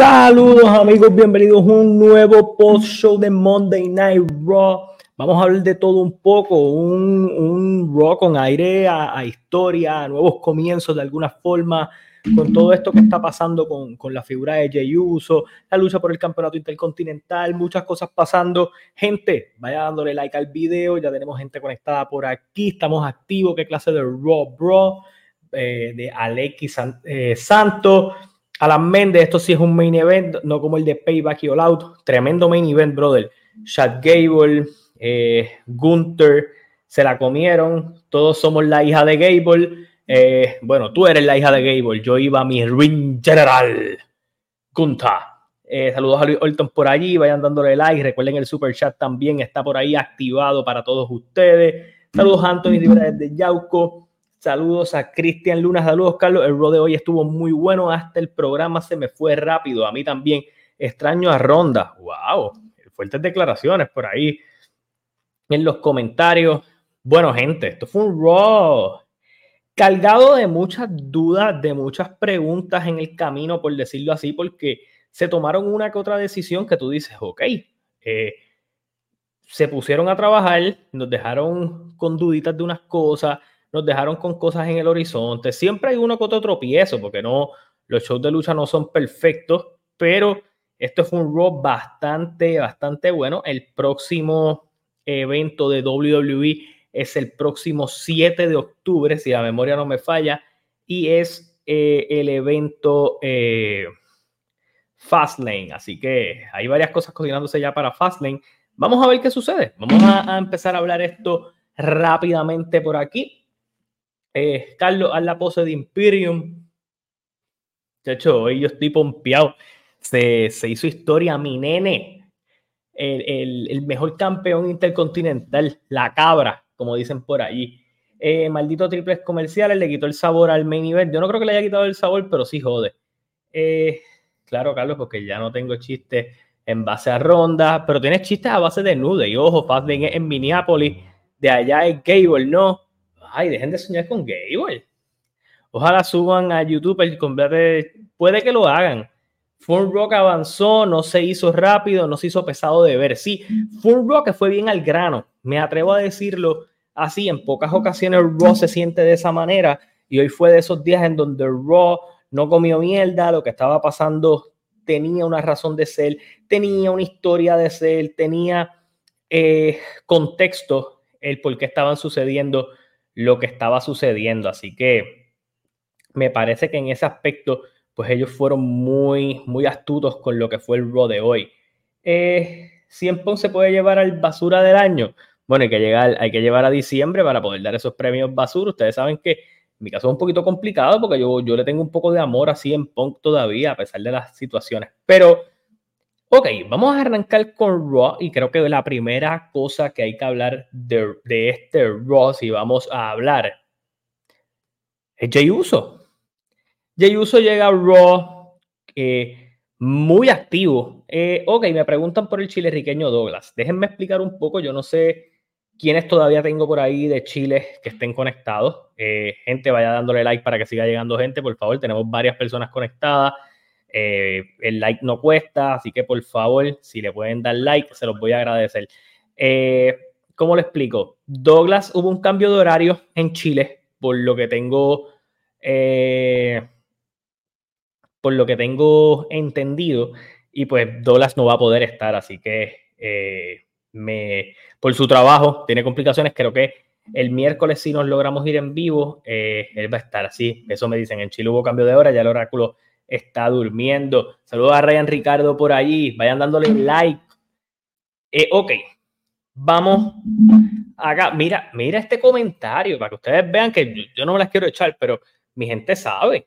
Saludos amigos, bienvenidos a un nuevo post show de Monday Night Raw. Vamos a hablar de todo un poco, un, un Raw con aire a, historia, a nuevos comienzos de alguna forma, con todo esto que está pasando con, con, la figura de Jey Uso, la lucha por el campeonato intercontinental, muchas cosas pasando. Gente, vaya dándole like al video, ya tenemos gente conectada por aquí, estamos activos. ¿Qué clase de Raw Bro? Eh, de Alexis eh, Santos. Alan Méndez, esto sí es un main event, no como el de Payback y All Out. Tremendo main event, brother. Chad Gable, eh, Gunther, se la comieron. Todos somos la hija de Gable. Eh, bueno, tú eres la hija de Gable. Yo iba a mi ring general. Gunther. Eh, saludos a Luis Orton por allí. Vayan dándole like. Recuerden el super chat también está por ahí activado para todos ustedes. Saludos a Anthony Rivera desde Yauco. Saludos a Cristian Luna, saludos Carlos. El rol de hoy estuvo muy bueno, hasta el programa se me fue rápido. A mí también extraño a Ronda. ¡Wow! Fuertes declaraciones por ahí en los comentarios. Bueno, gente, esto fue un Raw cargado de muchas dudas, de muchas preguntas en el camino, por decirlo así, porque se tomaron una que otra decisión que tú dices, ok, eh, se pusieron a trabajar, nos dejaron con duditas de unas cosas, nos dejaron con cosas en el horizonte. Siempre hay uno que otro tropiezo, porque no, los shows de lucha no son perfectos, pero esto fue un Raw bastante, bastante bueno. El próximo evento de WWE es el próximo 7 de octubre, si la memoria no me falla, y es eh, el evento eh, Fastlane. Así que hay varias cosas cocinándose ya para Fastlane. Vamos a ver qué sucede. Vamos a empezar a hablar esto rápidamente por aquí. Eh, Carlos, haz la pose de Imperium. Chacho, hoy yo estoy pompeado. Se, hizo historia, mi nene. El, mejor campeón intercontinental, la cabra, como dicen por allí. Eh, maldito triples comerciales, le quitó el sabor al main event. Yo no creo que le haya quitado el sabor, pero sí jode. Eh, claro, Carlos, porque ya no tengo chistes en base a rondas, pero tienes chistes a base de nude. Y ojo, Fastlane en Minneapolis, de allá es Gable, ¿no? Ay, dejen de soñar con Gable. Ojalá suban a YouTube el combate. Puede que lo hagan. Fun Rock avanzó, no se hizo rápido, no se hizo pesado de ver. Sí, Fun Rock fue bien al grano. Me atrevo a decirlo así. En pocas ocasiones Raw se siente de esa manera. Y hoy fue de esos días en donde Raw no comió mierda. Lo que estaba pasando tenía una razón de ser, tenía una historia de ser, tenía eh, contexto el por qué estaban sucediendo lo que estaba sucediendo. Así que me parece que en ese aspecto, pues ellos fueron muy, muy astutos con lo que fue el Raw de hoy. Eh, ¿100 se puede llevar al basura del año? Bueno, hay que, llegar, hay que llevar a diciembre para poder dar esos premios basura. Ustedes saben que mi caso es un poquito complicado porque yo, yo le tengo un poco de amor así en Punk todavía, a pesar de las situaciones. Pero Ok, vamos a arrancar con Raw y creo que la primera cosa que hay que hablar de, este Raw, si vamos a hablar, es Jey Uso. Jey Uso llega a Raw eh, muy activo. Eh, ok, me preguntan por el chile riqueño Douglas. Déjenme explicar un poco, yo no sé quiénes todavía tengo por ahí de Chile que estén conectados. Eh, gente, vaya dándole like para que siga llegando gente, por favor. Tenemos varias personas conectadas. Eh, el like no cuesta, así que por favor, si le pueden dar like, se los voy a agradecer. Eh, ¿Cómo lo explico? Douglas, hubo un cambio de horario en Chile, por lo que tengo, eh, por lo que tengo entendido, y pues Douglas no va a poder estar, así que me, por su trabajo tiene complicaciones, creo que el miércoles si nos logramos ir en vivo, él va a estar así, eso me dicen, en Chile hubo cambio de hora, ya el oráculo está durmiendo. Saludos a Ryan Ricardo por allí. Vayan dándole like. Eh, ok, vamos acá. Mira, mira este comentario para que ustedes vean que yo, no me las quiero echar, pero mi gente sabe.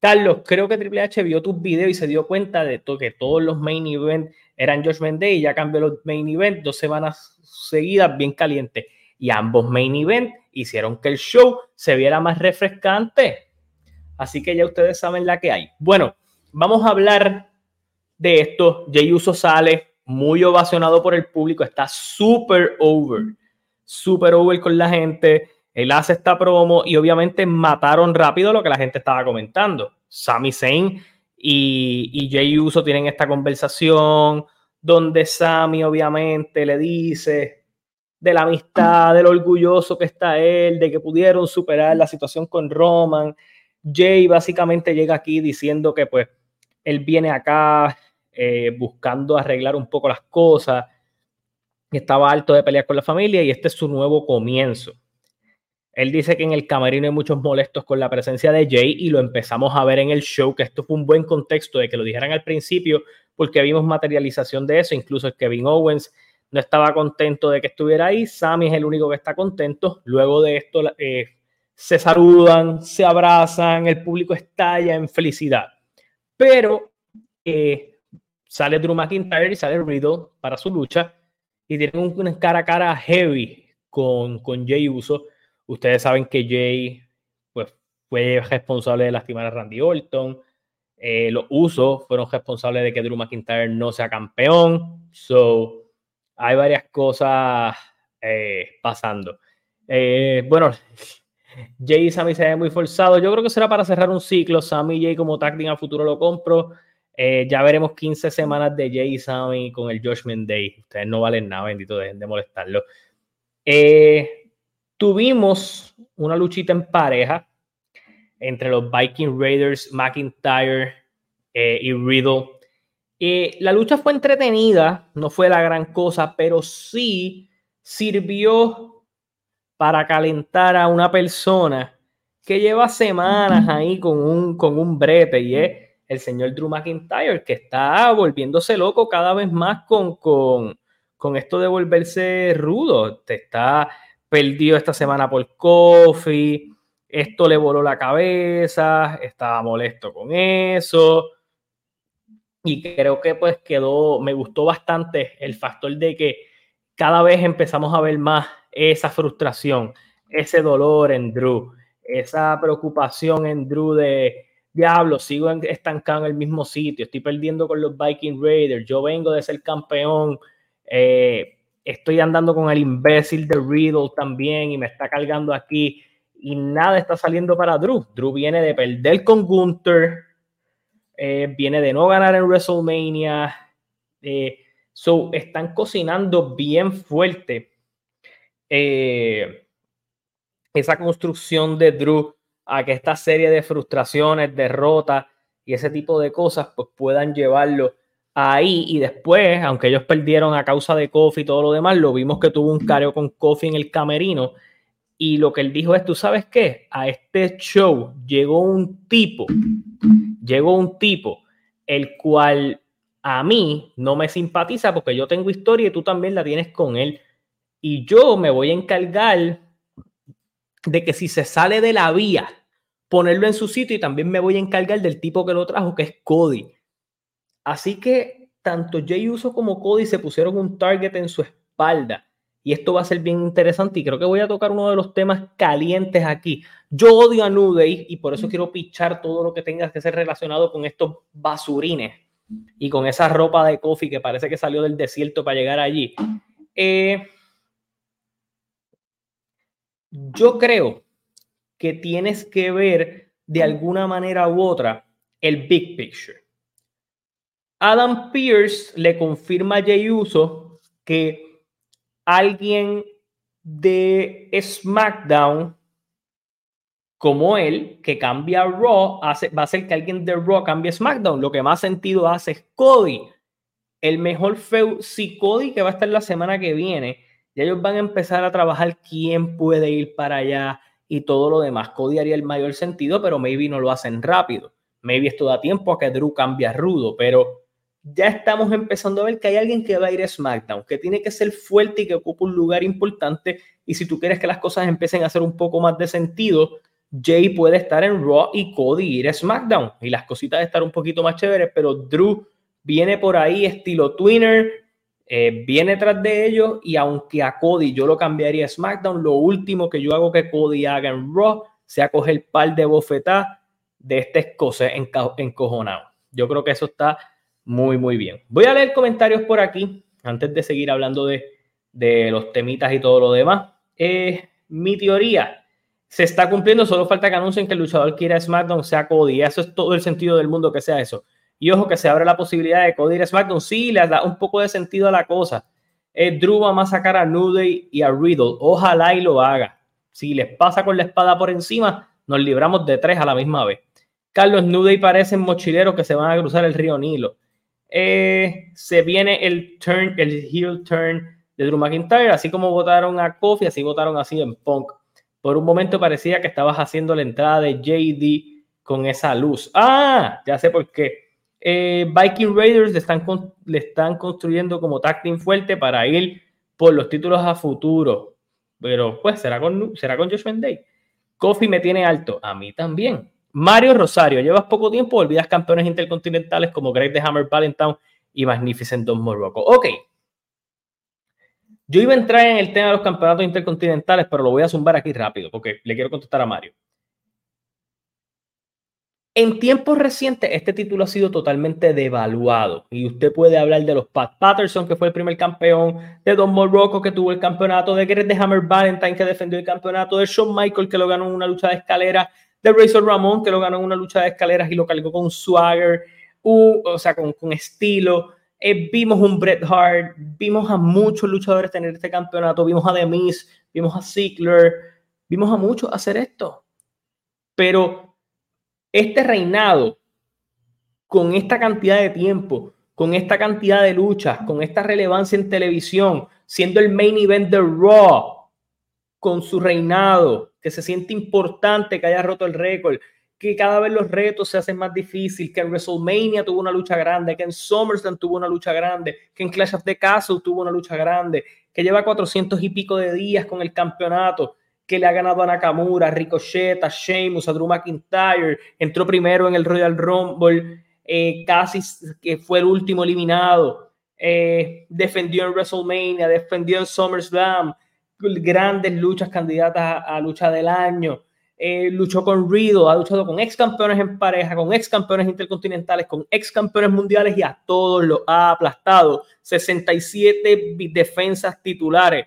Carlos, creo que Triple H vio tus videos y se dio cuenta de que todos los main events eran Josh Day y ya cambió los main events dos semanas seguidas bien calientes. Y ambos main events hicieron que el show se viera más refrescante. Así que ya ustedes saben la que hay. Bueno, vamos a hablar de esto. Jay Uso sale muy ovacionado por el público, está súper over, súper over con la gente. Él hace esta promo y obviamente mataron rápido lo que la gente estaba comentando. Sami Zayn y, y Jay Uso tienen esta conversación donde Sammy obviamente le dice de la amistad, del orgulloso que está él, de que pudieron superar la situación con Roman. Jay básicamente llega aquí diciendo que pues él viene acá eh, buscando arreglar un poco las cosas, estaba alto de pelear con la familia y este es su nuevo comienzo. Él dice que en el camerino hay muchos molestos con la presencia de Jay y lo empezamos a ver en el show, que esto fue un buen contexto de que lo dijeran al principio, porque vimos materialización de eso, incluso Kevin Owens no estaba contento de que estuviera ahí, Sammy es el único que está contento, luego de esto eh, se saludan, se abrazan, el público estalla en felicidad, pero eh, sale Drew McIntyre y sale Riddle para su lucha y tienen un cara a cara heavy con, con Jay Uso Ustedes saben que Jay pues, fue responsable de lastimar a Randy Orton. Eh, los usos fueron responsables de que Drew McIntyre no sea campeón. So, hay varias cosas eh, pasando. Bueno, Jay y Sammy se ven muy forzados. Yo creo que será para cerrar un ciclo. Sammy y Jay como tag a futuro lo compro. ya veremos 15 semanas de Jay y Sammy con el Judgment Day. Ustedes no valen nada, bendito, dejen de molestarlo. Eh, Tuvimos una luchita en pareja entre los Viking Raiders, McIntyre eh, y Riddle. Eh, la lucha fue entretenida, no fue la gran cosa, pero sí sirvió para calentar a una persona que lleva semanas ahí con un, con un brete y es el señor Drew McIntyre, que está volviéndose loco cada vez más con, con, con esto de volverse rudo. Te está perdió esta semana por Kofi, esto le voló la cabeza, estaba molesto con eso. Y creo que pues quedó, me gustó bastante el factor de que cada vez empezamos a ver más esa frustración, ese dolor en Drew, esa preocupación en Drew de, diablo, sigo estancado en el mismo sitio, estoy perdiendo con los Viking Raiders, yo vengo de ser campeón, eh, estoy andando con el imbécil de Riddle también y me está cargando aquí y nada está saliendo para Drew. Drew viene de perder con Gunther, eh, viene de no ganar en WrestleMania. Eh, so, están cocinando bien fuerte eh, esa construcción de Drew a que esta serie de frustraciones, derrotas y ese tipo de cosas pues puedan llevarlo ahí y después, aunque ellos perdieron a causa de Kofi y todo lo demás, lo vimos que tuvo un careo con Kofi en el camerino y lo que él dijo es, ¿tú sabes qué? A este show llegó un tipo, llegó un tipo, el cual a mí no me simpatiza porque yo tengo historia y tú también la tienes con él. Y yo me voy a encargar de que si se sale de la vía, ponerlo en su sitio y también me voy a encargar del tipo que lo trajo, que es Cody. Así que tanto Jay Uso como Cody se pusieron un target en su espalda. Y esto va a ser bien interesante y creo que voy a tocar uno de los temas calientes aquí. Yo odio a New y por eso quiero pichar todo lo que tenga que ser relacionado con estos basurines y con esa ropa de coffee que parece que salió del desierto para llegar allí. Eh, yo creo que tienes que ver de alguna manera u otra el big picture. Adam Pierce le confirma a Jay Uso que alguien de SmackDown como él, que cambia Raw, hace, va a ser que alguien de Raw cambie SmackDown. Lo que más sentido hace es Cody. El mejor feu, si Cody, que va a estar la semana que viene, ya ellos van a empezar a trabajar quién puede ir para allá y todo lo demás. Cody haría el mayor sentido, pero maybe no lo hacen rápido. Maybe esto da tiempo a que Drew cambie rudo, pero ya estamos empezando a ver que hay alguien que va a ir a SmackDown, que tiene que ser fuerte y que ocupa un lugar importante. Y si tú quieres que las cosas empiecen a hacer un poco más de sentido, Jay puede estar en Raw y Cody ir a SmackDown. Y las cositas de estar un poquito más chéveres, pero Drew viene por ahí estilo Twinner, eh, viene tras de ellos. Y aunque a Cody yo lo cambiaría a SmackDown, lo último que yo hago que Cody haga en Raw sea coger par de bofetá de este escocés encojonado. Yo creo que eso está muy, muy bien. Voy a leer comentarios por aquí antes de seguir hablando de, los temitas y todo lo demás. Eh, mi teoría se está cumpliendo, solo falta que anuncien que el luchador quiera SmackDown sea Cody. Eso es todo el sentido del mundo que sea eso. Y ojo que se abre la posibilidad de Cody ir SmackDown. Sí, le da un poco de sentido a la cosa. Eh, Drew va a sacar a Nude y a Riddle. Ojalá y lo haga. Si les pasa con la espada por encima, nos libramos de tres a la misma vez. Carlos Nude parecen mochileros que se van a cruzar el río Nilo. Eh, se viene el turn, el heel turn de Drew McIntyre, así como votaron a Kofi, así votaron así en Punk. Por un momento parecía que estabas haciendo la entrada de JD con esa luz. Ah, ya sé por qué. Eh, Viking Raiders le están, le están construyendo como tag team fuerte para ir por los títulos a futuro. Pero pues será con, será con Josh Day. Kofi me tiene alto, a mí también. Mario Rosario, llevas poco tiempo, olvidas campeones intercontinentales como Greg the Hammer Valentine y Magnificent Don Morocco. Ok. Yo iba a entrar en el tema de los campeonatos intercontinentales, pero lo voy a zumbar aquí rápido porque le quiero contestar a Mario. En tiempos recientes, este título ha sido totalmente devaluado. Y usted puede hablar de los Pat Patterson, que fue el primer campeón, de Don Morocco, que tuvo el campeonato, de Greg the Hammer Valentine, que defendió el campeonato, de Shawn Michael, que lo ganó en una lucha de escalera, de Razor Ramón, que lo ganó en una lucha de escaleras y lo cargó con swagger, o sea, con, con estilo. Eh, vimos un Bret Hart, vimos a muchos luchadores tener este campeonato, vimos a The Miz, vimos a Ziggler, vimos a muchos hacer esto. Pero este reinado, con esta cantidad de tiempo, con esta cantidad de luchas, con esta relevancia en televisión, siendo el main event de Raw, con su reinado, que se siente importante que haya roto el récord, que cada vez los retos se hacen más difíciles, que en WrestleMania tuvo una lucha grande, que en SummerSlam tuvo una lucha grande, que en Clash of the Castle tuvo una lucha grande, que lleva 400 y pico de días con el campeonato, que le ha ganado a Nakamura, a Ricochet, a Sheamus, a Drew McIntyre, entró primero en el Royal Rumble, eh, casi que fue el último eliminado, eh, defendió en WrestleMania, defendió en SummerSlam, grandes luchas candidatas a, lucha del año. Eh, luchó con Riddle, ha luchado con ex campeones en pareja, con ex campeones intercontinentales, con ex campeones mundiales y a todos los ha aplastado. 67 defensas titulares.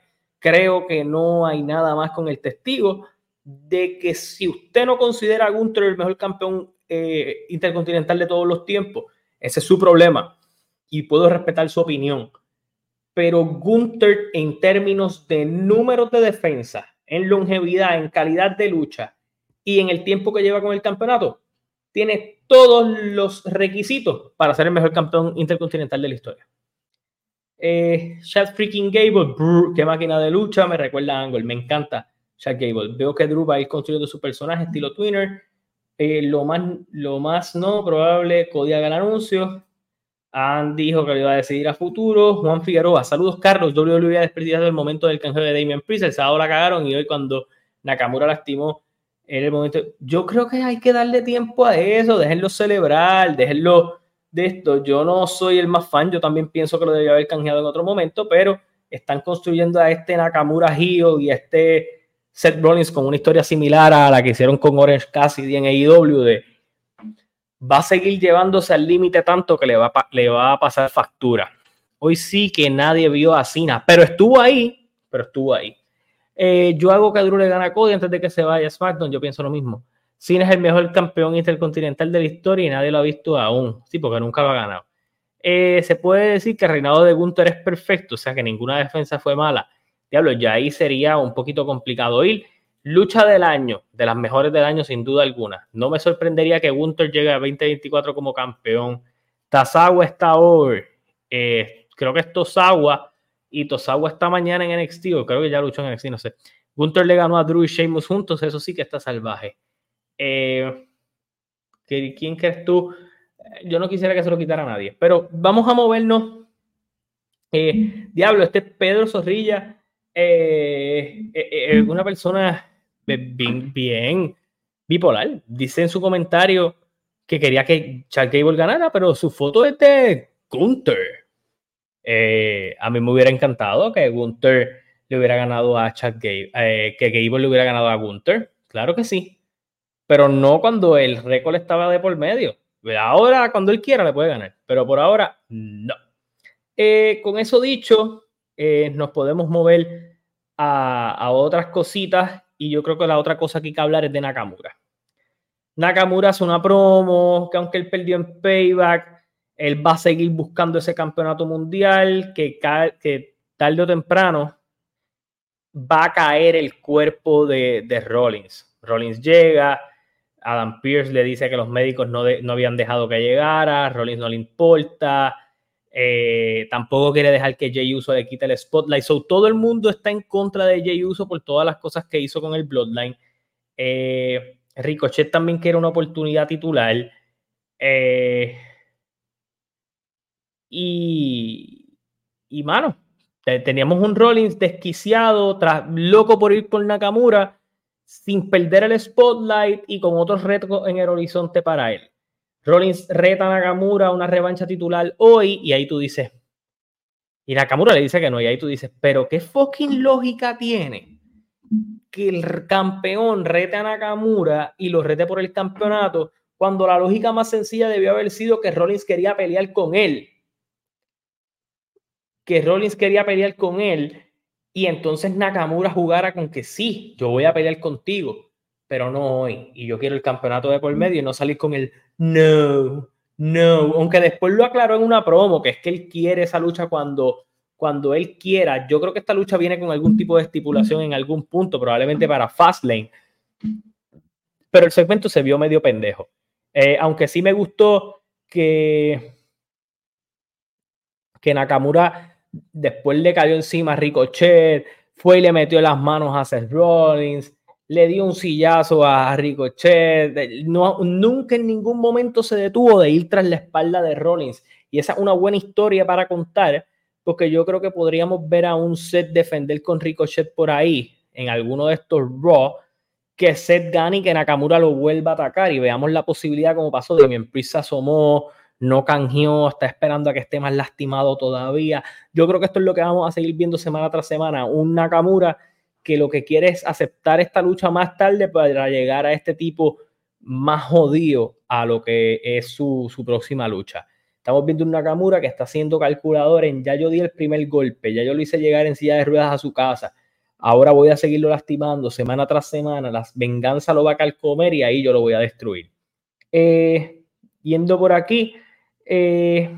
Creo que no hay nada más con el testigo de que si usted no considera a Gunther el mejor campeón eh, intercontinental de todos los tiempos, ese es su problema y puedo respetar su opinión pero Gunther en términos de números de defensa, en longevidad, en calidad de lucha y en el tiempo que lleva con el campeonato, tiene todos los requisitos para ser el mejor campeón intercontinental de la historia. Eh, freaking Gable, qué máquina de lucha, me recuerda a Angle, me encanta Chad Gable. Veo que Drew va a ir construyendo su personaje estilo Twinner. Eh, lo, más, lo más no probable, Cody haga el anuncio. Han dijo que lo iba a decidir a futuro. Juan Figueroa, saludos Carlos. WWE ha desperdiciado el momento del canjeo de Damian Priest. El sábado la cagaron y hoy cuando Nakamura lastimó en el momento. Yo creo que hay que darle tiempo a eso, déjenlo celebrar, déjenlo de esto. Yo no soy el más fan, yo también pienso que lo debería haber canjeado en otro momento, pero están construyendo a este Nakamura Hio y a este Seth Rollins con una historia similar a la que hicieron con Orange Cassidy en AEW de va a seguir llevándose al límite tanto que le va, le va a pasar factura. Hoy sí que nadie vio a Cena, pero estuvo ahí, pero estuvo ahí. Eh, yo hago que Drew le gane a Cody antes de que se vaya a SmackDown, yo pienso lo mismo. Cena es el mejor campeón intercontinental de la historia y nadie lo ha visto aún, sí, porque nunca lo ha ganado. Eh, se puede decir que el reinado de Gunther es perfecto, o sea que ninguna defensa fue mala. Diablo, ya ahí sería un poquito complicado ir Lucha del año, de las mejores del año sin duda alguna. No me sorprendería que Gunther llegue a 2024 como campeón. Tazawa está hoy. Eh, creo que es Tosawa y Tosawa está mañana en NXT, o creo que ya luchó en NXT, no sé. Gunther le ganó a Drew y Sheamus juntos, eso sí que está salvaje. Eh, ¿Quién crees tú? Yo no quisiera que se lo quitara a nadie, pero vamos a movernos. Eh, diablo, este Pedro Zorrilla, una persona bien, bien bipolar. Dice en su comentario que quería que Chad Gable ganara, pero su foto es de Gunther. Eh, a mí me hubiera encantado que Gunther le hubiera ganado a Chad Gable, eh, que Gable le hubiera ganado a Gunther. Claro que sí. Pero no cuando el récord estaba de por medio. Ahora, cuando él quiera, le puede ganar. Pero por ahora, no. Eh, con eso dicho, nos podemos mover a, otras cositas y yo creo que la otra cosa que hay que hablar es de Nakamura. Nakamura hace una promo que aunque él perdió en payback, él va a seguir buscando ese campeonato mundial que, tarde o temprano va a caer el cuerpo de Rollins. Rollins llega, Adam Pierce le dice que los médicos no, no habían dejado que llegara, Rollins no le importa, eh, tampoco quiere dejar que Jay Uso le quite el spotlight. So, todo el mundo está en contra de Jay Uso por todas las cosas que hizo con el Bloodline. Eh, Ricochet también quiere una oportunidad titular. Eh, y, y, mano, teníamos un Rollins desquiciado, tras, loco por ir por Nakamura, sin perder el spotlight y con otros retos en el horizonte para él. Rollins reta a Nakamura una revancha titular hoy y ahí tú dices, y Nakamura le dice que no, y ahí tú dices, pero qué fucking lógica tiene que el campeón rete a Nakamura y lo rete por el campeonato cuando la lógica más sencilla debió haber sido que Rollins quería pelear con él. Que Rollins quería pelear con él y entonces Nakamura jugara con que sí, yo voy a pelear contigo pero no hoy. Y yo quiero el campeonato de por medio y no salir con el no, no. Aunque después lo aclaró en una promo, que es que él quiere esa lucha cuando, cuando él quiera. Yo creo que esta lucha viene con algún tipo de estipulación en algún punto, probablemente para Fastlane. Pero el segmento se vio medio pendejo. Eh, aunque sí me gustó que, que Nakamura después le cayó encima a Ricochet, fue y le metió las manos a Seth Rollins le dio un sillazo a Ricochet, no, nunca en ningún momento se detuvo de ir tras la espalda de Rollins. Y esa es una buena historia para contar, porque yo creo que podríamos ver a un Seth defender con Ricochet por ahí, en alguno de estos Raw, que Seth gane y que Nakamura lo vuelva a atacar y veamos la posibilidad como pasó de mi se asomó, no canjeó, está esperando a que esté más lastimado todavía. Yo creo que esto es lo que vamos a seguir viendo semana tras semana, un Nakamura que lo que quiere es aceptar esta lucha más tarde para llegar a este tipo más jodido a lo que es su, próxima lucha. Estamos viendo una Nakamura que está haciendo calculador en ya yo di el primer golpe, ya yo lo hice llegar en silla de ruedas a su casa, ahora voy a seguirlo lastimando semana tras semana, la venganza lo va a calcomer y ahí yo lo voy a destruir. Eh, yendo por aquí, eh,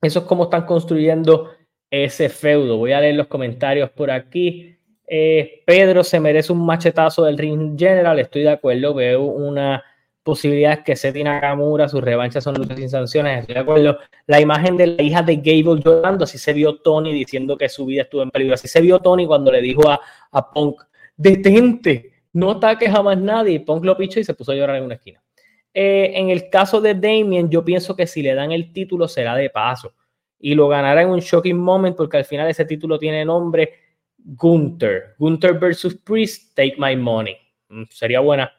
eso es como están construyendo ese feudo. Voy a leer los comentarios por aquí. Eh, Pedro se merece un machetazo del ring general, estoy de acuerdo, veo una posibilidad que Seti Nakamura, sus revanchas son luchas sin sanciones, estoy de acuerdo. La imagen de la hija de Gable llorando, así se vio Tony diciendo que su vida estuvo en peligro, así se vio Tony cuando le dijo a, a Punk, detente, no ataques jamás nadie, y Punk lo pichó y se puso a llorar en una esquina. Eh, en el caso de Damien, yo pienso que si le dan el título será de paso y lo ganará en un shocking moment porque al final ese título tiene nombre Gunther. Gunther versus Priest, Take My Money. Mm, sería buena.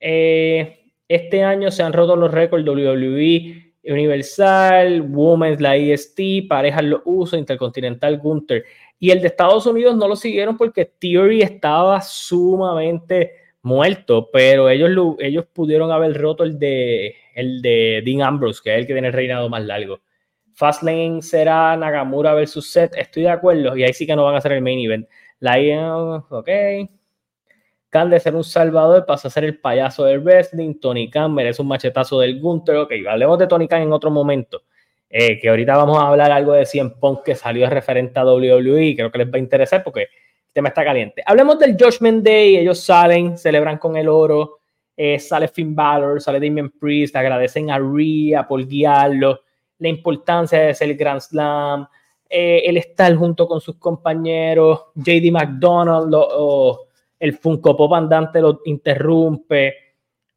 Eh, este año se han roto los récords WWE, Universal, Women's, la EST, parejas lo uso, Intercontinental, Gunther. Y el de Estados Unidos no lo siguieron porque Theory estaba sumamente muerto, pero ellos, ellos pudieron haber roto el de, el de Dean Ambrose, que es el que tiene el reinado más largo. Fastlane será Nagamura versus Seth, estoy de acuerdo, y ahí sí que no van a ser el main event. La ok. Khan de ser un salvador pasa a ser el payaso del wrestling. Tony Khan merece un machetazo del Gunter. Ok, hablemos de Tony Khan en otro momento. Eh, que ahorita vamos a hablar algo de Cien Punk que salió referente a WWE. Creo que les va a interesar porque tema está caliente. Hablemos del Judgment Day. Ellos salen, celebran con el oro. Eh, sale Finn Balor, sale Damien Priest. Agradecen a Rhea por guiarlo la importancia de ser el Grand Slam, eh, el estar junto con sus compañeros, JD McDonald, el Funko Pop andante lo interrumpe.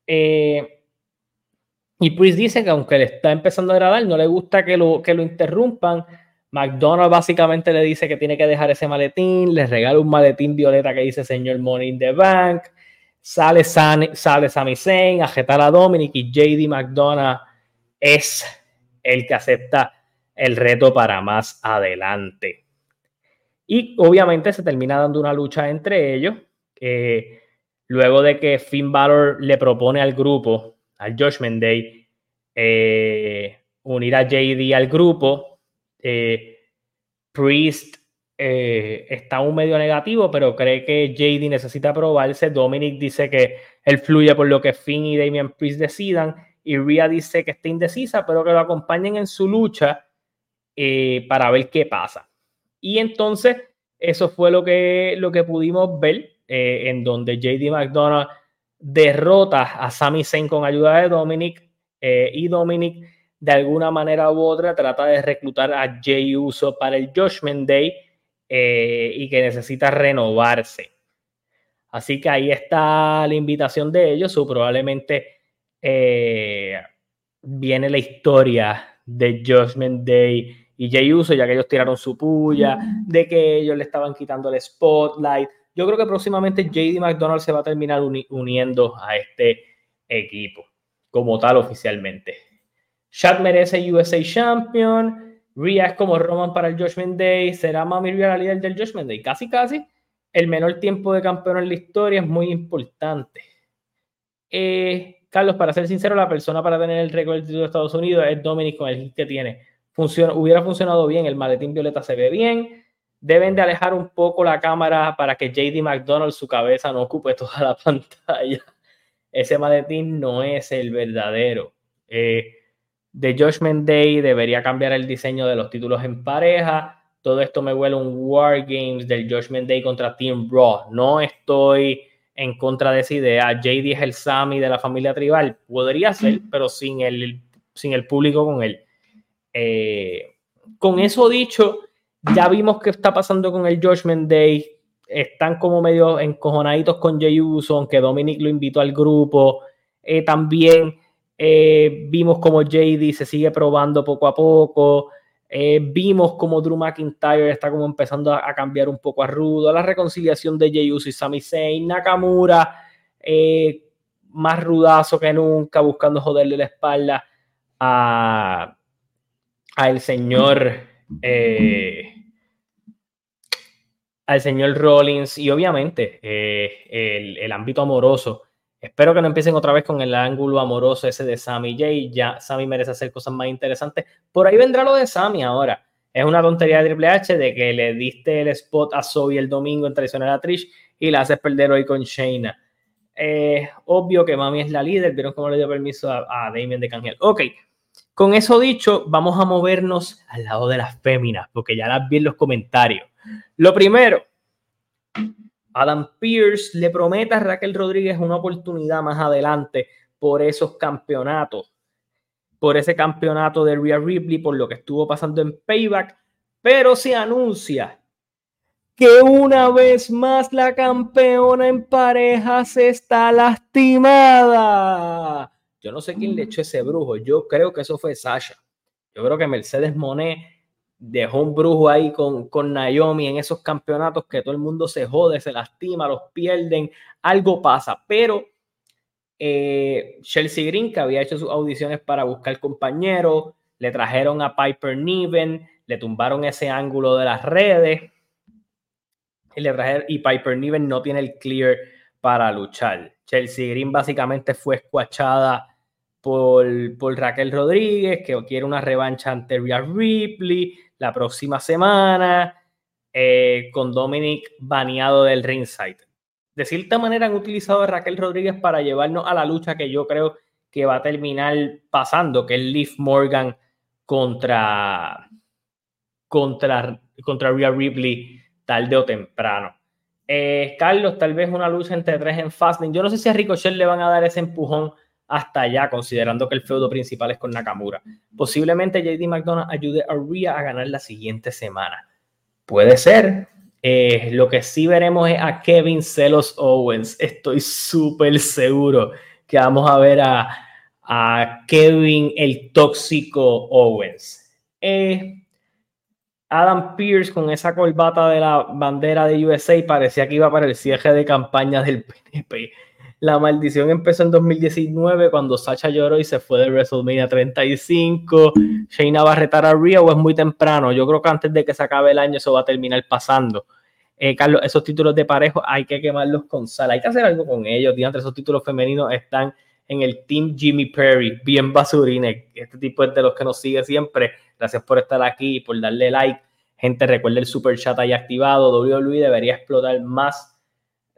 Eh, y Priest dice que aunque le está empezando a agradar, no le gusta que lo, que lo interrumpan. McDonald básicamente le dice que tiene que dejar ese maletín, le regala un maletín violeta que dice señor Money in the Bank. Sale, sale Sami Zayn a a Dominic y JD McDonald es el que acepta el reto para más adelante. Y obviamente se termina dando una lucha entre ellos. luego de que Finn Balor le propone al grupo, al Judgment Day, eh, unir a JD al grupo, eh, Priest eh, está un medio negativo, pero cree que JD necesita probarse. Dominic dice que él fluye por lo que Finn y Damian Priest decidan y Rhea dice que está indecisa, pero que lo acompañen en su lucha eh, para ver qué pasa. Y entonces, eso fue lo que, lo que pudimos ver, en donde JD McDonald derrota a Sami Zayn con ayuda de Dominic y Dominic de alguna manera u otra trata de reclutar a Jay Uso para el Judgment Day y que necesita renovarse. Así que ahí está la invitación de ellos, o probablemente viene la historia de Judgment Day y Jay Uso, ya que ellos tiraron su puya, de que ellos le estaban quitando el spotlight. Yo creo que próximamente JD McDonald se va a terminar uniendo a este equipo, como tal oficialmente. Shad merece USA Champion. Rhea es como Roman para el Judgment Day. ¿Será Mami Rhea la líder del Judgment Day? Casi, casi. El menor tiempo de campeón en la historia es muy importante. Eh, Carlos, para ser sincero, la persona para tener el récord del de Estados Unidos es Dominic con el que tiene hubiera funcionado bien, el maletín violeta se ve bien. Deben de alejar un poco la cámara para que JD McDonald su cabeza no ocupe toda la pantalla. Ese maletín no es el verdadero. Eh, The Judgment Day debería cambiar el diseño de los títulos en pareja. Todo esto me huele un War Games del Judgment Day contra Team Raw. No estoy en contra de esa idea. JD es el Sammy de la familia tribal. Podría ser, pero sin el, sin el público con él. Eh, con eso dicho, ya vimos qué está pasando con el Judgment Day. Están como medio encojonaditos con Jey Uso, aunque Dominic lo invitó al grupo. Eh, también eh, vimos como JD se sigue probando poco a poco. vimos como Drew McIntyre está como empezando a, cambiar un poco a rudo. La reconciliación de Jey Uso y Sami Zayn. Nakamura más rudazo que nunca, buscando joderle la espalda a, al señor eh, al señor Rollins y obviamente eh, el, ámbito amoroso. Espero que no empiecen otra vez con el ángulo amoroso ese de Sammy J. Ya Sammy merece hacer cosas más interesantes. Por ahí vendrá lo de Sammy ahora. Es una tontería de Triple H de que le diste el spot a Zoe el domingo en traicionar a Trish y la haces perder hoy con Shayna. Eh, obvio que Mami es la líder. Vieron cómo le dio permiso a, a Damien de Cangel. Ok, con eso dicho, vamos a movernos al lado de las féminas, porque ya las vi en los comentarios. Lo primero, Adam Pierce le promete a Raquel Rodríguez una oportunidad más adelante por esos campeonatos, por ese campeonato de Rhea Ripley, por lo que estuvo pasando en Payback, pero se anuncia que una vez más la campeona en parejas está lastimada. Yo no sé quién le echó ese brujo. Yo creo que eso fue Sasha. Yo creo que Mercedes Monet dejó un brujo ahí con, con Naomi en esos campeonatos que todo el mundo se jode, se lastima, los pierden, algo pasa. Pero eh, Chelsea Green, que había hecho sus audiciones para buscar compañeros, le trajeron a Piper Niven, le tumbaron ese ángulo de las redes y, le trajeron, y Piper Niven no tiene el clear para luchar. Chelsea Green básicamente fue escuachada por, Raquel Rodríguez, que quiere una revancha ante Rhea Ripley la próxima semana, eh, con Dominic baneado del ringside. De cierta manera han utilizado a Raquel Rodríguez para llevarnos a la lucha que yo creo que va a terminar pasando, que es Liv Morgan contra, contra, contra Rhea Ripley tarde o temprano. Eh, Carlos, tal vez una lucha entre tres en Fastlane. Yo no sé si a Ricochet le van a dar ese empujón hasta allá, considerando que el feudo principal es con Nakamura. Posiblemente JD McDonald ayude a Rhea a ganar la siguiente semana. Puede ser. Eh, lo que sí veremos es a Kevin Celos Owens. Estoy súper seguro que vamos a ver a, a Kevin el tóxico Owens. Eh, Adam Pierce con esa corbata de la bandera de USA parecía que iba para el cierre de campaña del PNP. La maldición empezó en 2019 cuando Sacha lloró y se fue de WrestleMania 35. Shayna va a retar a Rhea o es muy temprano. Yo creo que antes de que se acabe el año eso va a terminar pasando. Eh, Carlos, esos títulos de parejo hay que quemarlos con sal. Hay que hacer algo con ellos. Entre esos títulos femeninos están en el Team Jimmy Perry, bien basurines. Este tipo es de los que nos sigue siempre. Gracias por estar aquí y por darle like. Gente, recuerde el super chat ahí activado. WWE debería explotar más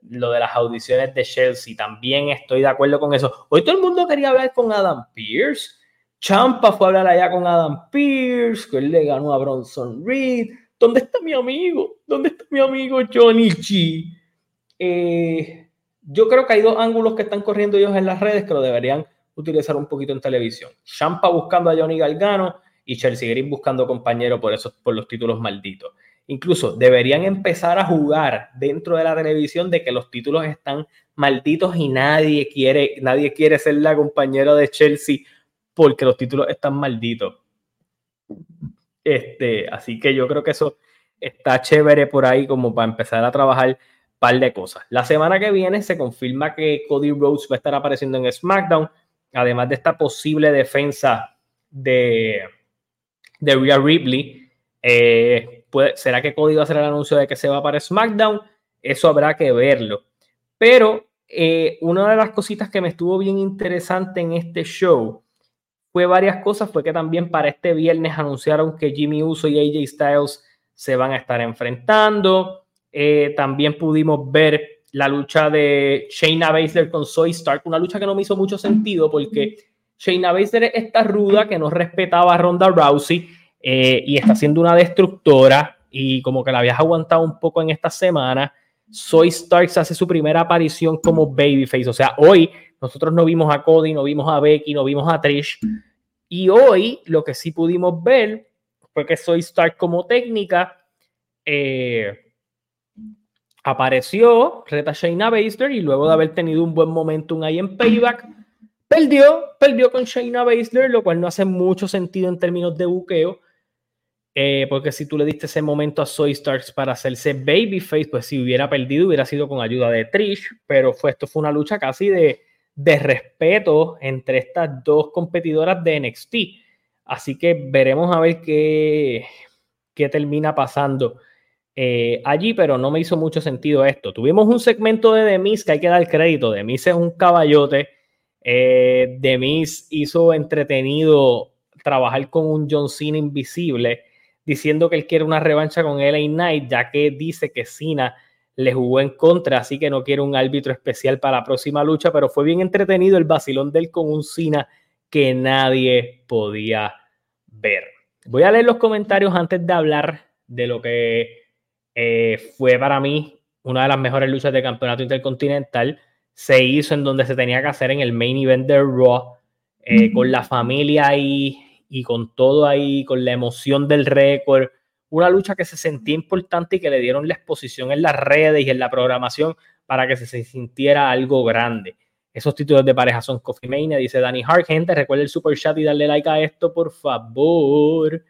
lo de las audiciones de Chelsea. También estoy de acuerdo con eso. Hoy todo el mundo quería hablar con Adam Pierce. Champa fue a hablar allá con Adam Pierce, que él le ganó a Bronson Reed. ¿Dónde está mi amigo? ¿Dónde está mi amigo Johnny G? Eh, yo creo que hay dos ángulos que están corriendo ellos en las redes que lo deberían utilizar un poquito en televisión. Champa buscando a Johnny Galgano y Chelsea Green buscando compañero por, esos, por los títulos malditos. Incluso deberían empezar a jugar dentro de la televisión de que los títulos están malditos y nadie quiere, nadie quiere ser la compañera de Chelsea porque los títulos están malditos. Este, así que yo creo que eso está chévere por ahí como para empezar a trabajar un par de cosas. La semana que viene se confirma que Cody Rhodes va a estar apareciendo en SmackDown, además de esta posible defensa de, de Rhea Ripley. Eh, ¿Será que Cody va a hacer el anuncio de que se va para SmackDown? Eso habrá que verlo. Pero eh, una de las cositas que me estuvo bien interesante en este show fue varias cosas. Fue que también para este viernes anunciaron que Jimmy Uso y AJ Styles se van a estar enfrentando. Eh, también pudimos ver la lucha de Shayna Baszler con Soy Stark, una lucha que no me hizo mucho sentido porque Shayna Baszler es esta ruda que no respetaba a Ronda Rousey eh, y está siendo una destructora y como que la habías aguantado un poco en esta semana. Soy Starks hace su primera aparición como babyface, o sea, hoy nosotros no vimos a Cody, no vimos a Becky, no vimos a Trish. Y hoy lo que sí pudimos ver fue que Soy Stark como técnica eh, apareció, reta Shayna Baszler y luego de haber tenido un buen momentum ahí en Payback, perdió, perdió con Shayna Baszler, lo cual no hace mucho sentido en términos de buqueo eh, porque si tú le diste ese momento a Soy Starks para hacerse babyface, pues si hubiera perdido hubiera sido con ayuda de Trish, pero fue, esto fue una lucha casi de, de respeto entre estas dos competidoras de NXT. Así que veremos a ver qué, qué termina pasando eh, allí, pero no me hizo mucho sentido esto. Tuvimos un segmento de Demis que hay que dar crédito. Demis es un caballote. Eh, Demis hizo entretenido trabajar con un John Cena invisible diciendo que él quiere una revancha con LA Knight, ya que dice que Cena le jugó en contra, así que no quiere un árbitro especial para la próxima lucha, pero fue bien entretenido el vacilón de él con un Cena que nadie podía ver. Voy a leer los comentarios antes de hablar de lo que eh, fue para mí una de las mejores luchas de campeonato intercontinental. Se hizo en donde se tenía que hacer en el main event de Raw, eh, con la familia y y con todo ahí, con la emoción del récord, una lucha que se sentía importante y que le dieron la exposición en las redes y en la programación para que se sintiera algo grande. Esos títulos de pareja son Coffee Mania, dice Danny Hart. Gente, recuerden el super chat y darle like a esto, por favor.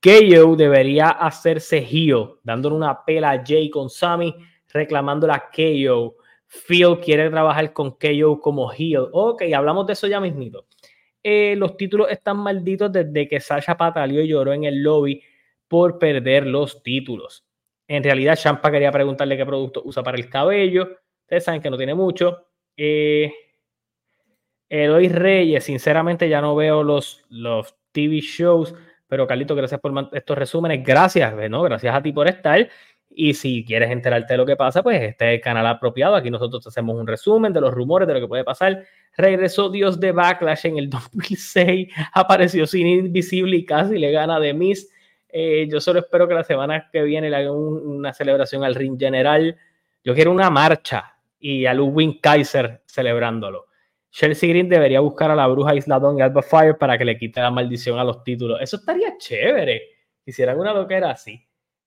KO debería hacerse heel, dándole una pela a Jay con Sammy, reclamando la KO. Phil quiere trabajar con KO como heel. Ok, hablamos de eso ya mismito. Eh, los títulos están malditos desde que Sasha Patalio lloró en el lobby por perder los títulos. En realidad, Champa quería preguntarle qué producto usa para el cabello. Ustedes saben que no tiene mucho. Eh, Eloy Reyes, sinceramente ya no veo los, los TV shows, pero Carlito, gracias por estos resúmenes. Gracias, ¿no? Gracias a ti por estar. Y si quieres enterarte de lo que pasa, pues este es el canal apropiado. Aquí nosotros hacemos un resumen de los rumores, de lo que puede pasar. Regresó Dios de Backlash en el 2006, apareció sin invisible y casi le gana de Miss. Eh, yo solo espero que la semana que viene le hagan una celebración al ring general. Yo quiero una marcha y a Ludwig Kaiser celebrándolo. Chelsea Green debería buscar a la bruja Isladón y Alba Fire para que le quite la maldición a los títulos. Eso estaría chévere. Hicieran una loquera así.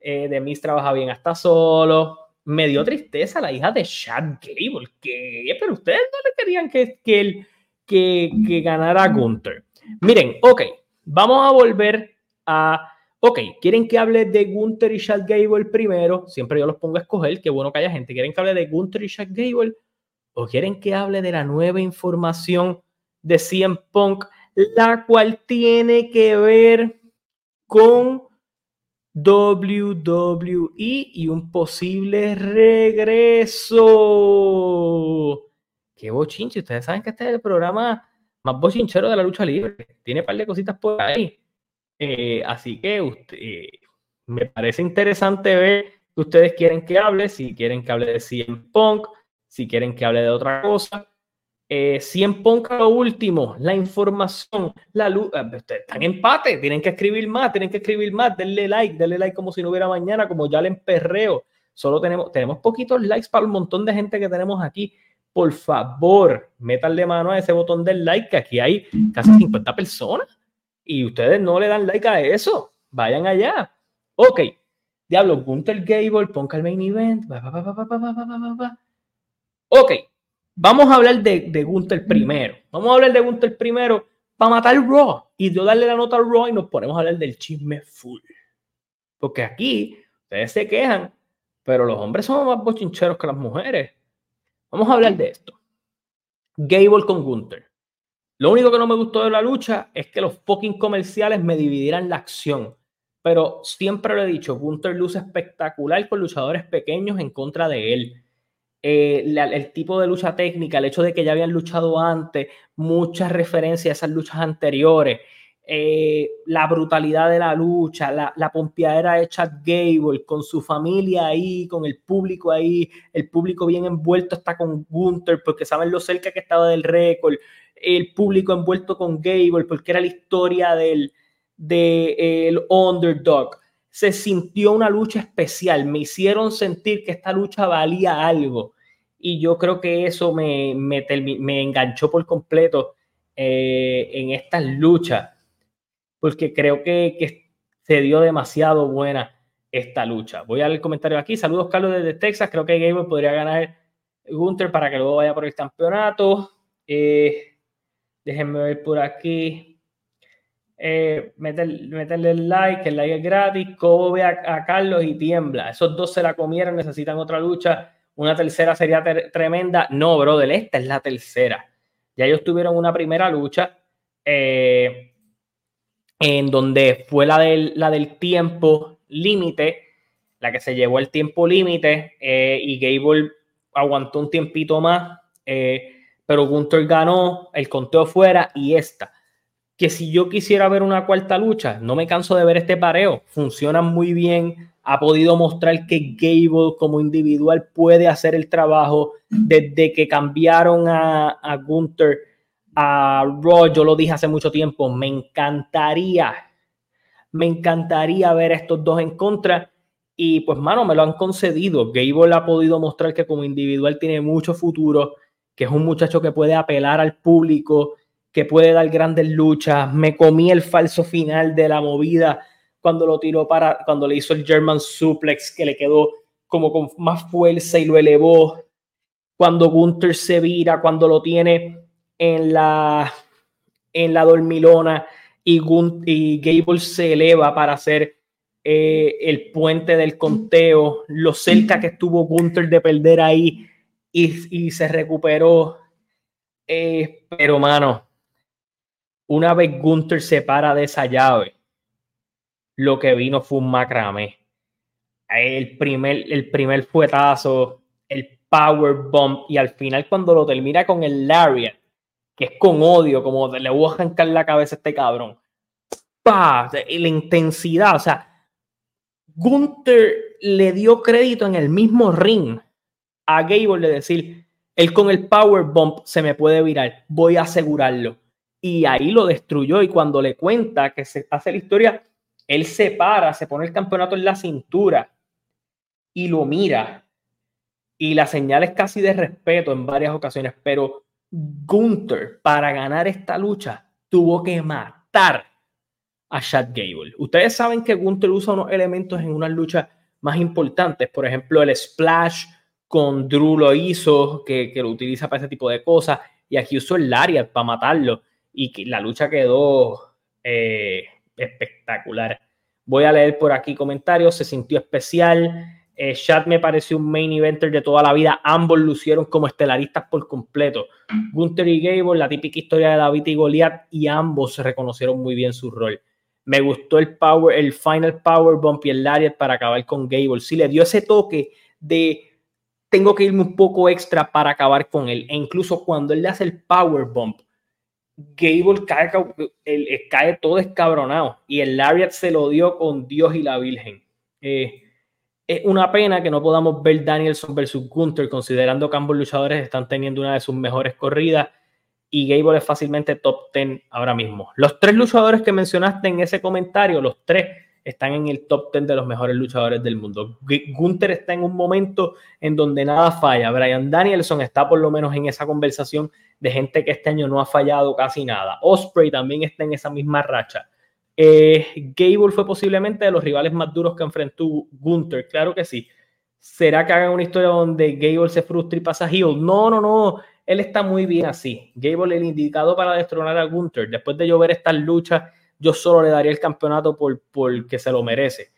Eh, de Miss trabaja bien hasta solo. Me dio tristeza la hija de Chad Gable. Que, pero ustedes no le querían que, que, él, que, que ganara Gunther. Miren, ok, vamos a volver a. Ok, ¿quieren que hable de Gunther y Chad Gable primero? Siempre yo los pongo a escoger. Qué bueno que haya gente. ¿Quieren que hable de Gunther y Chad Gable? ¿O quieren que hable de la nueva información de CM Punk, la cual tiene que ver con WWE y un posible regreso. Qué bochinche. Ustedes saben que este es el programa más bochinchero de la lucha libre. Tiene un par de cositas por ahí. Eh, así que usted, eh, me parece interesante ver que ustedes quieren que hable. Si quieren que hable de CM Punk, si quieren que hable de otra cosa. Eh, 100 ponca lo último, la información, la luz, eh, están en empate, tienen que escribir más, tienen que escribir más, denle like, denle like como si no hubiera mañana, como ya le emperreo. Solo tenemos, tenemos poquitos likes para el montón de gente que tenemos aquí. Por favor, métanle mano a ese botón del like, que aquí hay casi 50 personas y ustedes no le dan like a eso. Vayan allá. Ok, diablo, Gunther Gable, ponga el main event. Ok, vamos a hablar de, de Gunther primero. Vamos a hablar de Gunther primero para matar Raw y yo darle la nota a Raw y nos ponemos a hablar del chisme full. Porque aquí ustedes se quejan, pero los hombres son más bochincheros que las mujeres. Vamos a hablar de esto. Gable con Gunther. Lo único que no me gustó de la lucha es que los fucking comerciales me dividieran la acción. Pero siempre lo he dicho, Gunther luce espectacular con luchadores pequeños en contra de él. Eh, el tipo de lucha técnica, el hecho de que ya habían luchado antes, muchas referencias a esas luchas anteriores, eh, la brutalidad de la lucha, la, la pompeadera de Chad Gable, con su familia ahí, con el público ahí, el público bien envuelto está con Gunther, porque saben lo cerca que estaba del récord, el público envuelto con Gable, porque era la historia del de, el underdog se sintió una lucha especial, me hicieron sentir que esta lucha valía algo y yo creo que eso me, me, me enganchó por completo eh, en estas luchas, porque creo que, que, se dio demasiado buena esta lucha. Voy a leer el comentario aquí. Saludos, Carlos, desde Texas. Creo que Gable podría ganar Gunter para que luego vaya por el campeonato. Eh, déjenme ver por aquí eh, meterle el like, el like es gratis, Cobo ve a, Carlos y tiembla. Esos dos se la comieron, necesitan otra lucha. Una tercera sería tremenda. No, brother, esta es la tercera. Ya ellos tuvieron una primera lucha eh, en donde fue la del, la del tiempo límite, la que se llevó el tiempo límite eh, y Gable aguantó un tiempito más, pero Gunther ganó, el conteo fuera y esta que si yo quisiera ver una cuarta lucha, no me canso de ver este pareo. Funciona muy bien. Ha podido mostrar que Gable como individual puede hacer el trabajo. Desde que cambiaron a, a Gunther a Raw, yo lo dije hace mucho tiempo, me encantaría, me encantaría ver estos dos en contra. Y pues, mano, me lo han concedido. Gable ha podido mostrar que como individual tiene mucho futuro, que es un muchacho que puede apelar al público, que puede dar grandes luchas. Me comí el falso final de la movida cuando lo tiró para, cuando le hizo el German suplex, que le quedó como con más fuerza y lo elevó. Cuando Gunther se vira, cuando lo tiene en la, en la dormilona y, y Gable se eleva para hacer eh, el puente del conteo, lo cerca que estuvo Gunther de perder ahí y, y se recuperó. Eh, pero, mano, una vez Gunther se para de esa llave, lo que vino fue un macramé. El primer, el primer fuetazo, el power bomb, y al final cuando lo termina con el lariat, que es con odio, como le voy a arrancar la cabeza a este cabrón. ¡Pah! La intensidad, o sea, Gunther le dio crédito en el mismo ring a Gable de decir, él con el power bomb se me puede virar, voy a asegurarlo y ahí lo destruyó. Y cuando le cuenta que se hace la historia, él se para, se pone el campeonato en la cintura y lo mira. Y la señal es casi de respeto en varias ocasiones, pero Gunther, para ganar esta lucha, tuvo que matar a Chad Gable. Ustedes saben que Gunther usa unos elementos en unas luchas más importantes, por ejemplo, el splash con Drew lo hizo, que, que lo utiliza para ese tipo de cosas, y aquí usó el Lariat para matarlo y la lucha quedó eh, espectacular. Voy a leer por aquí comentarios, se sintió especial. Eh, Chad me pareció un main eventer de toda la vida. Ambos lucieron como estelaristas por completo. Gunther y Gable, la típica historia de David y Goliath, y ambos reconocieron muy bien su rol. Me gustó el power, el final power bump y el lariat para acabar con Gable. Sí, le dio ese toque de tengo que irme un poco extra para acabar con él. E incluso cuando él le hace el power bump, Gable cae, cae todo escabronado y el Lariat se lo dio con Dios y la Virgen. Eh, Es una pena que no podamos ver Danielson versus Gunther, considerando que ambos luchadores están teniendo una de sus mejores corridas y Gable es fácilmente top 10 ahora mismo. Los tres luchadores que mencionaste en ese comentario, los tres están en el top 10 de los mejores luchadores del mundo. Gunther está en un momento en donde nada falla. Brian Danielson está por lo menos en esa conversación de gente que este año no ha fallado casi nada. Osprey también está en esa misma racha. Eh, Gable fue posiblemente de los rivales más duros que enfrentó Gunther, claro que sí. ¿Será que hagan una historia donde Gable se frustra y pasa a Heel? No, no, no. Él está muy bien así. Gable, el indicado para destronar a Gunther. Después de llover estas luchas, yo solo le daría el campeonato por, que se lo merece.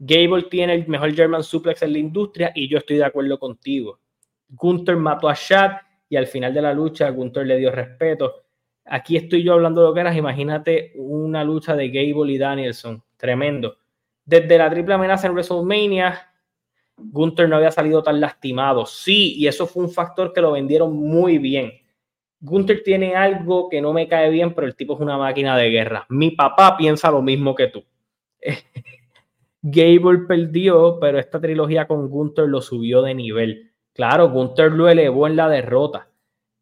Gable tiene el mejor German suplex en la industria y yo estoy de acuerdo contigo. Gunther mató a Shad y al final de la lucha Gunther le dio respeto. Aquí estoy yo hablando de lo que eras. Imagínate una lucha de Gable y Danielson. Tremendo. Desde la triple amenaza en WrestleMania, Gunther no había salido tan lastimado. Sí, y eso fue un factor que lo vendieron muy bien. Gunther tiene algo que no me cae bien, pero el tipo es una máquina de guerra. Mi papá piensa lo mismo que tú. Gable perdió, pero esta trilogía con Gunther lo subió de nivel. Claro, Gunther lo elevó en la derrota.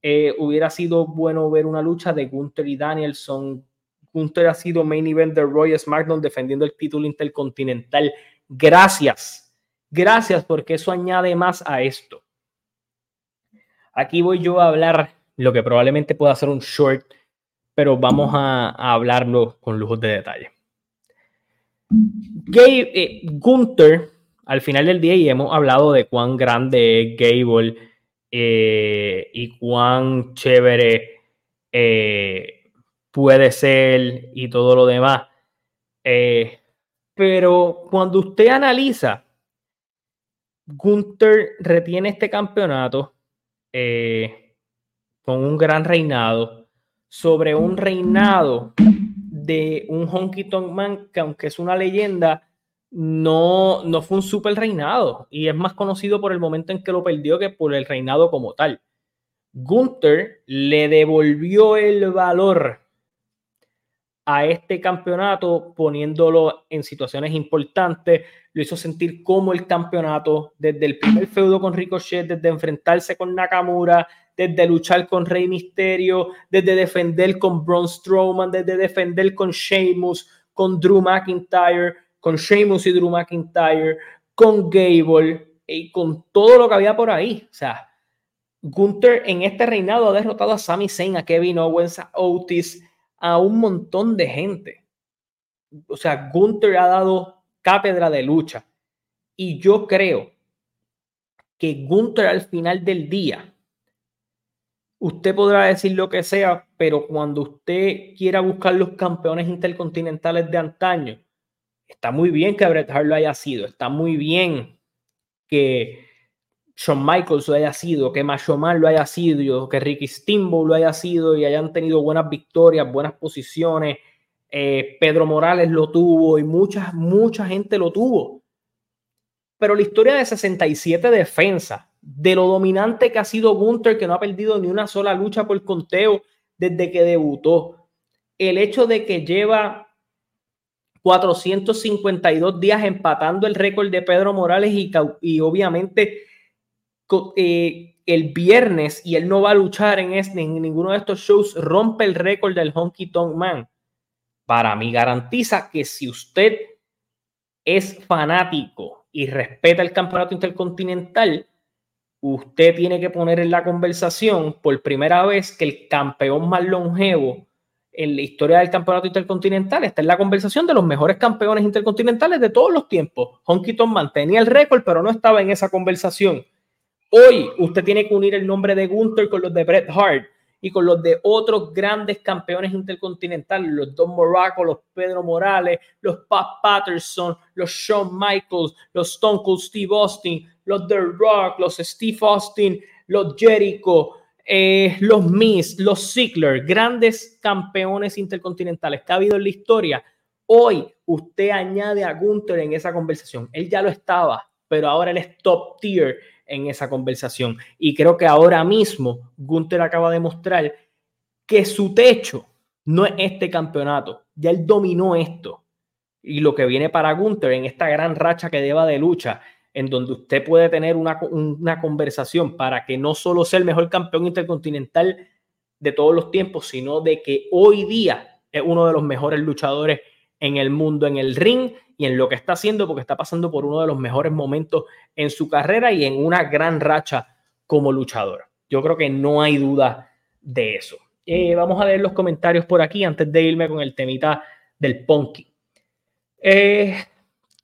Eh, hubiera sido bueno ver una lucha de Gunther y Danielson. Gunther ha sido main event de Roy SmackDown defendiendo el título intercontinental. Gracias. Gracias porque eso añade más a esto. Aquí voy yo a hablar lo que probablemente pueda ser un short, pero vamos a, hablarlo con lujos de detalle. Gay, eh, Gunther, al final del día, y hemos hablado de cuán grande es Gable eh, y cuán chévere eh, puede ser y todo lo demás. pero cuando usted analiza, Gunther retiene este campeonato. Eh, con un gran reinado sobre un reinado de un Honky Tonk Man que aunque es una leyenda, no, no fue un super reinado y es más conocido por el momento en que lo perdió que por el reinado como tal. Gunther le devolvió el valor a este campeonato poniéndolo en situaciones importantes, lo hizo sentir como el campeonato desde el primer feudo con Ricochet, desde enfrentarse con Nakamura, desde luchar con Rey Misterio, desde defender con Braun Strowman, desde defender con Sheamus, con Drew McIntyre, con Sheamus y Drew McIntyre, con Gable y con todo lo que había por ahí. O sea, Gunther en este reinado ha derrotado a Sami Zayn, a Kevin Owens, a Otis, a un montón de gente. O sea, Gunther ha dado cátedra de lucha. Y yo creo que Gunther al final del día Usted podrá decir lo que sea, pero cuando usted quiera buscar los campeones intercontinentales de antaño, está muy bien que Bret Hart lo haya sido, está muy bien que Shawn Michaels lo haya sido, que Macho lo haya sido, que Ricky Steamboat lo haya sido y hayan tenido buenas victorias, buenas posiciones. Eh, Pedro Morales lo tuvo y mucha, mucha gente lo tuvo. Pero la historia de 67 defensas de lo dominante que ha sido Gunther, que no ha perdido ni una sola lucha por conteo desde que debutó. El hecho de que lleva 452 días empatando el récord de Pedro Morales y, y obviamente eh, el viernes y él no va a luchar en, en ninguno de estos shows, rompe el récord del Honky Tonk Man. Para mí garantiza que si usted es fanático y respeta el campeonato intercontinental, usted tiene que poner en la conversación por primera vez que el campeón más longevo en la historia del campeonato intercontinental está en la conversación de los mejores campeones intercontinentales de todos los tiempos. Honky Tonk mantenía el récord, pero no estaba en esa conversación. Hoy usted tiene que unir el nombre de Gunther con los de Bret Hart y con los de otros grandes campeones intercontinentales, los Don Morocco, los Pedro Morales, los Pat Patterson, los Shawn Michaels, los Stone Cold Steve Austin, los The Rock, los Steve Austin, los Jericho, eh, los Miss, los Ziggler, grandes campeones intercontinentales que ha habido en la historia. Hoy usted añade a Gunther en esa conversación. Él ya lo estaba, pero ahora él es top tier en esa conversación. Y creo que ahora mismo Gunther acaba de mostrar que su techo no es este campeonato. Ya él dominó esto. Y lo que viene para Gunther en esta gran racha que lleva de lucha en donde usted puede tener una, una conversación para que no solo sea el mejor campeón intercontinental de todos los tiempos, sino de que hoy día es uno de los mejores luchadores en el mundo, en el ring y en lo que está haciendo, porque está pasando por uno de los mejores momentos en su carrera y en una gran racha como luchador. Yo creo que no hay duda de eso. Eh, vamos a ver los comentarios por aquí antes de irme con el temita del Ponky. Eh,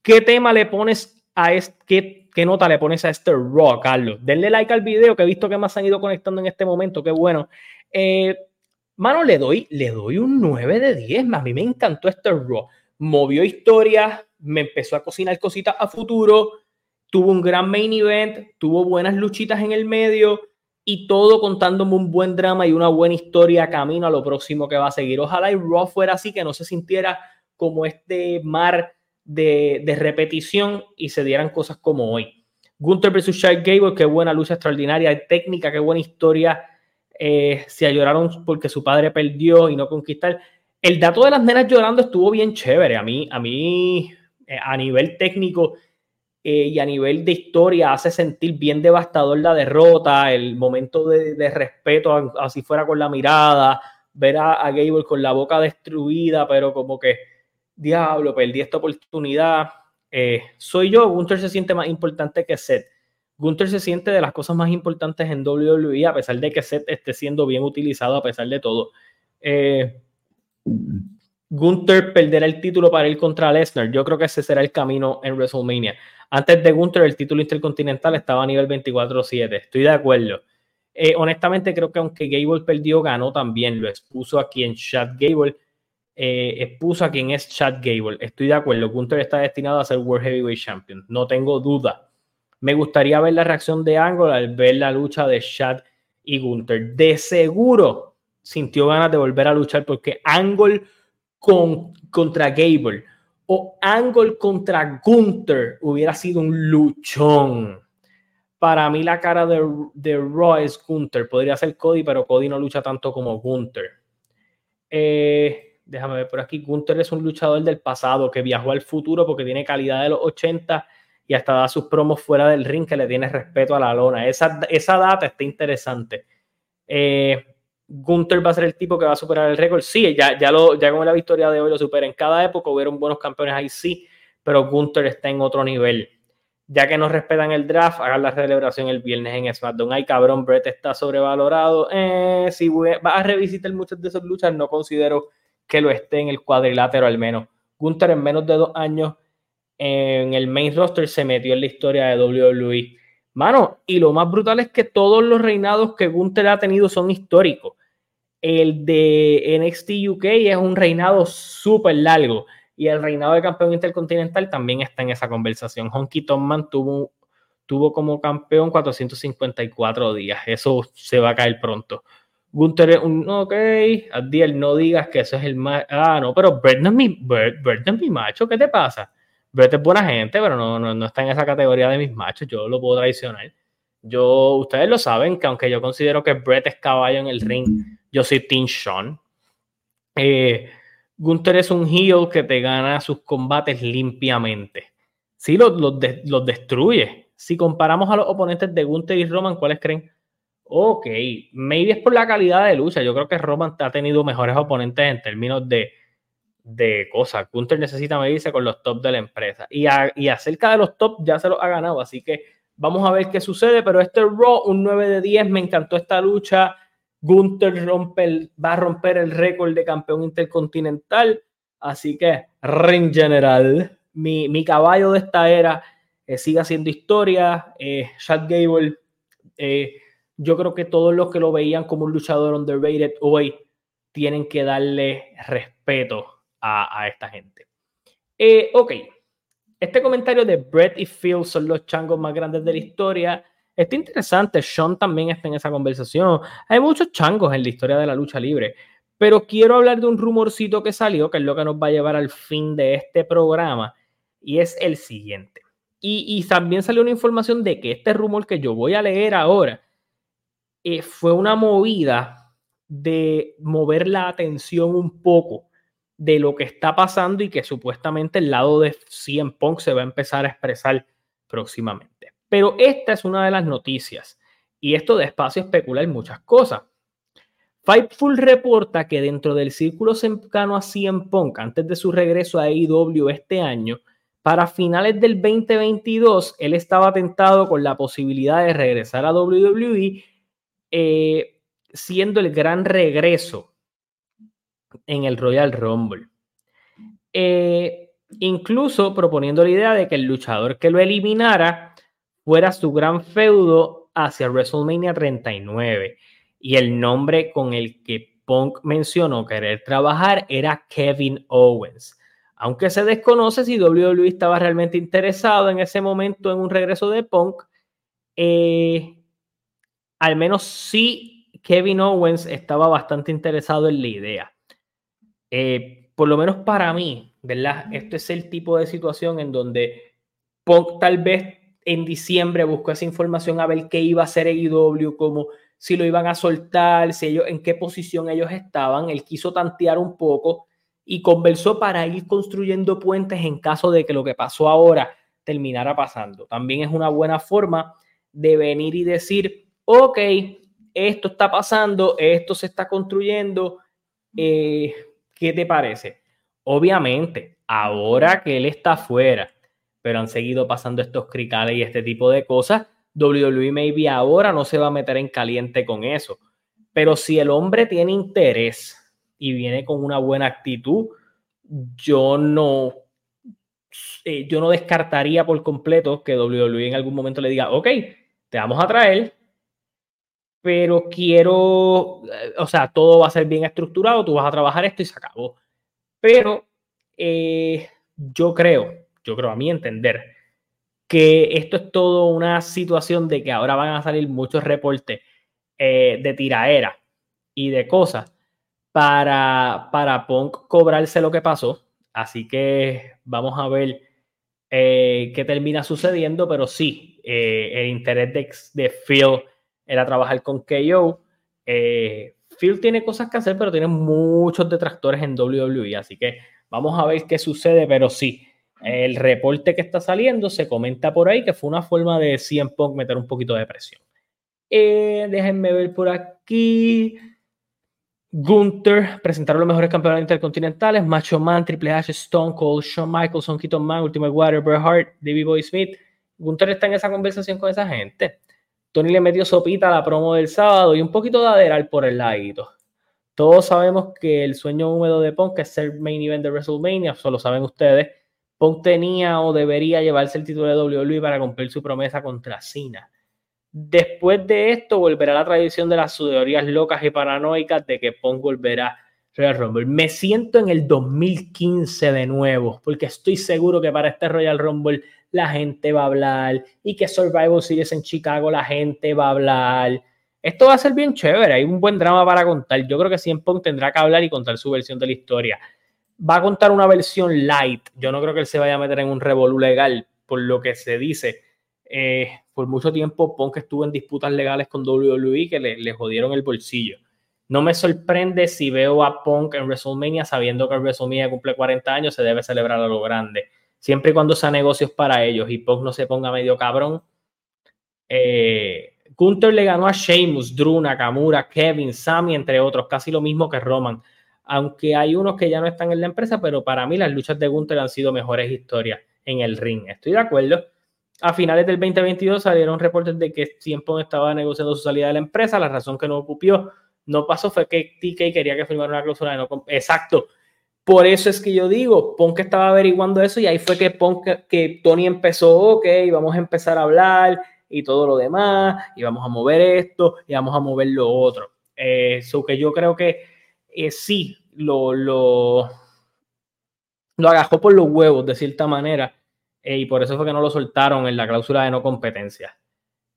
¿Qué tema le pones a este? Qué, nota le pones a este Raw, Carlos? Denle like al video que he visto que más han ido conectando en este momento. Qué bueno. Eh, mano, le doy, le doy un 9 de 10. A mí me encantó este Raw. Movió historia, me empezó a cocinar cositas a futuro. Tuvo un gran main event, tuvo buenas luchitas en el medio y todo contándome un buen drama y una buena historia camino a lo próximo que va a seguir. Ojalá y Raw fuera así, que no se sintiera como este mar de, repetición y se dieran cosas como hoy. Gunther versus Shaq Gable, qué buena lucha extraordinaria, técnica, qué buena historia. Eh, se lloraron porque su padre perdió y no conquistar. El dato de las nenas llorando estuvo bien chévere. A mí, a mí, eh, a nivel técnico eh, y a nivel de historia, hace sentir bien devastador la derrota, el momento de, respeto, así fuera con la mirada, ver a, a Gable con la boca destruida, pero como que diablo, perdí esta oportunidad. Eh, soy yo, Gunther se siente más importante que Seth. Gunther se siente de las cosas más importantes en WWE, a pesar de que Seth esté siendo bien utilizado, a pesar de todo. Eh, Gunther perderá el título para ir contra Lesnar. Yo creo que ese será el camino en WrestleMania. Antes de Gunther, el título intercontinental estaba a nivel 24-7. Estoy de acuerdo. Eh, honestamente, creo que aunque Gable perdió, ganó también. Lo expuso aquí en chat Gable eh, expuso a quien es Chad Gable. Estoy de acuerdo, Gunther está destinado a ser World Heavyweight Champion, no tengo duda. Me gustaría ver la reacción de Angle al ver la lucha de Chad y Gunther. De seguro sintió ganas de volver a luchar porque Angle con, contra Gable o Angle contra Gunther hubiera sido un luchón. Para mí la cara de, de Raw es Gunther. Podría ser Cody, pero Cody no lucha tanto como Gunther. Eh, déjame ver por aquí, Gunther es un luchador del pasado que viajó al futuro porque tiene calidad de los 80 y hasta da sus promos fuera del ring que le tiene respeto a la lona. Esa, esa data está interesante. Eh, Gunther va a ser el tipo que va a superar el récord. Sí, ya, ya, lo, ya con la victoria de hoy lo supera. En cada época hubieron buenos campeones ahí, sí, pero Gunther está en otro nivel. Ya que no respetan el draft, hagan la celebración el viernes en SmackDown. Ay, cabrón, Brett está sobrevalorado. Eh, si vas a revisitar muchas de esas luchas, no considero que lo esté en el cuadrilátero al menos. Gunther en menos de dos años en el main roster se metió en la historia de WWE. Mano, y lo más brutal es que todos los reinados que Gunther ha tenido son históricos. El de NXT UK es un reinado súper largo y el reinado de campeón intercontinental también está en esa conversación. Honky Tomman tuvo, tuvo como campeón 454 días. Eso se va a caer pronto. Gunther es un, ok, Adiel, no digas que eso es el más, ah, no, pero Brett no es mi, es mi macho, ¿qué te pasa? Brett es buena gente, pero no, no, no, está en esa categoría de mis machos, yo lo puedo traicionar. Yo, ustedes lo saben, que aunque yo considero que Brett es caballo en el ring, yo soy Team Sean. Eh, Gunther es un heel que te gana sus combates limpiamente. Sí, los, los, los destruye. Si comparamos a los oponentes de Gunther y Roman, ¿cuáles creen? Ok, maybe es por la calidad de lucha. Yo creo que Roman ha tenido mejores oponentes en términos de, de cosas. Gunther necesita medirse con los top de la empresa. Y, y acerca de los top ya se los ha ganado. Así que vamos a ver qué sucede. Pero este Raw, un 9 de 10, me encantó esta lucha. Gunther rompe va a romper el récord de campeón intercontinental. Así que, ring general, mi, mi caballo de esta era eh, sigue haciendo historia. Eh, Chad Gable. Eh, yo creo que todos los que lo veían como un luchador underrated hoy tienen que darle respeto a, esta gente. Eh, ok, este comentario de Brett y Phil son los changos más grandes de la historia. Está interesante, Sean también está en esa conversación. Hay muchos changos en la historia de la lucha libre, pero quiero hablar de un rumorcito que salió, que es lo que nos va a llevar al fin de este programa, y es el siguiente. Y, y también salió una información de que este rumor que yo voy a leer ahora eh, fue una movida de mover la atención un poco de lo que está pasando y que supuestamente el lado de CM Punk se va a empezar a expresar próximamente. Pero esta es una de las noticias y esto de espacio especula en muchas cosas. Fightful reporta que dentro del círculo cercano a CM Punk, antes de su regreso a AEW este año, para finales del 2022, él estaba tentado con la posibilidad de regresar a WWE, eh, siendo el gran regreso en el Royal Rumble. Eh, incluso proponiendo la idea de que el luchador que lo eliminara fuera su gran feudo hacia WrestleMania 39 y el nombre con el que Punk mencionó querer trabajar era Kevin Owens. Aunque se desconoce si WWE estaba realmente interesado en ese momento en un regreso de Punk, eh, al menos sí Kevin Owens estaba bastante interesado en la idea. Eh, por lo menos para mí, ¿verdad? Este es el tipo de situación en donde Punk tal vez en diciembre buscó esa información a ver qué iba a hacer AEW, como si lo iban a soltar, si ellos, en qué posición ellos estaban. Él quiso tantear un poco y conversó para ir construyendo puentes en caso de que lo que pasó ahora terminara pasando. También es una buena forma de venir y decir, ok, esto está pasando, esto se está construyendo, eh, ¿qué te parece? Obviamente, ahora que él está afuera, pero han seguido pasando estos cricales y este tipo de cosas, WWE maybe ahora no se va a meter en caliente con eso. Pero si el hombre tiene interés y viene con una buena actitud, yo no, eh, yo no descartaría por completo que WWE en algún momento le diga, ok, te vamos a traer, pero quiero, eh, o sea, todo va a ser bien estructurado, tú vas a trabajar esto y se acabó. Pero eh, yo creo, yo creo a mi entender, que esto es todo una situación de que ahora van a salir muchos reportes eh, de tiraera y de cosas para, para Punk cobrarse lo que pasó. Así que vamos a ver qué termina sucediendo, pero sí, el interés de, de, Phil era trabajar con KO. Phil tiene cosas que hacer, pero tiene muchos detractores en WWE, así que vamos a ver qué sucede, pero sí, el reporte que está saliendo se comenta por ahí que fue una forma de CM Punk meter un poquito de presión. Eh, déjenme ver por aquí. Gunther presentaron los mejores campeones intercontinentales: Macho Man, Triple H, Stone Cold, Shawn Michaels, Son Keaton Man, Ultimate Warrior, Bret Hart, Davey Boy Smith. Gunther está en esa conversación con esa gente. Tony le metió sopita a la promo del sábado y un poquito de aderal por el ladito. Todos sabemos que el sueño húmedo de Punk es ser main event de WrestleMania, solo saben ustedes Punk tenía o debería llevarse el título de WWE para cumplir su promesa contra Cena. Después de esto, volverá la tradición de las teorías locas y paranoicas de que Punk volverá Royal Rumble. Me siento en el 2015 de nuevo, porque estoy seguro que para este Royal Rumble la gente va a hablar y que Survival Series en Chicago la gente va a hablar. Esto va a ser bien chévere, hay un buen drama para contar. Yo creo que en Punk tendrá que hablar y contar su versión de la historia va a contar una versión light. Yo no creo que él se vaya a meter en un revolú legal, por lo que se dice. Eh, por mucho tiempo Punk estuvo en disputas legales con WWE que le, jodieron el bolsillo. No me sorprende si veo a Punk en WrestleMania sabiendo que WrestleMania cumple 40 años, se debe celebrar a lo grande. Siempre y cuando sea negocios para ellos y Punk no se ponga medio cabrón. Eh, Gunther le ganó a Sheamus, Drew, Nakamura, Kevin, Sammy, entre otros, casi lo mismo que Roman aunque hay unos que ya no están en la empresa, pero para mí las luchas de Gunther han sido mejores historias en el ring. Estoy de acuerdo. A finales del 2022 salieron reportes de que Tiempo estaba negociando su salida de la empresa. La razón que no ocupó no pasó fue que TK quería que firmara una cláusula de no. Exacto. Por eso es que yo digo, Punk estaba averiguando eso y ahí fue que Punk, que Tony empezó, ok, vamos a empezar a hablar y todo lo demás, y vamos a mover esto y vamos a mover lo otro. Eso eh, que yo creo que eh, sí lo, lo, lo agajó por los huevos de cierta manera eh, y por eso fue que no lo soltaron en la cláusula de no competencia.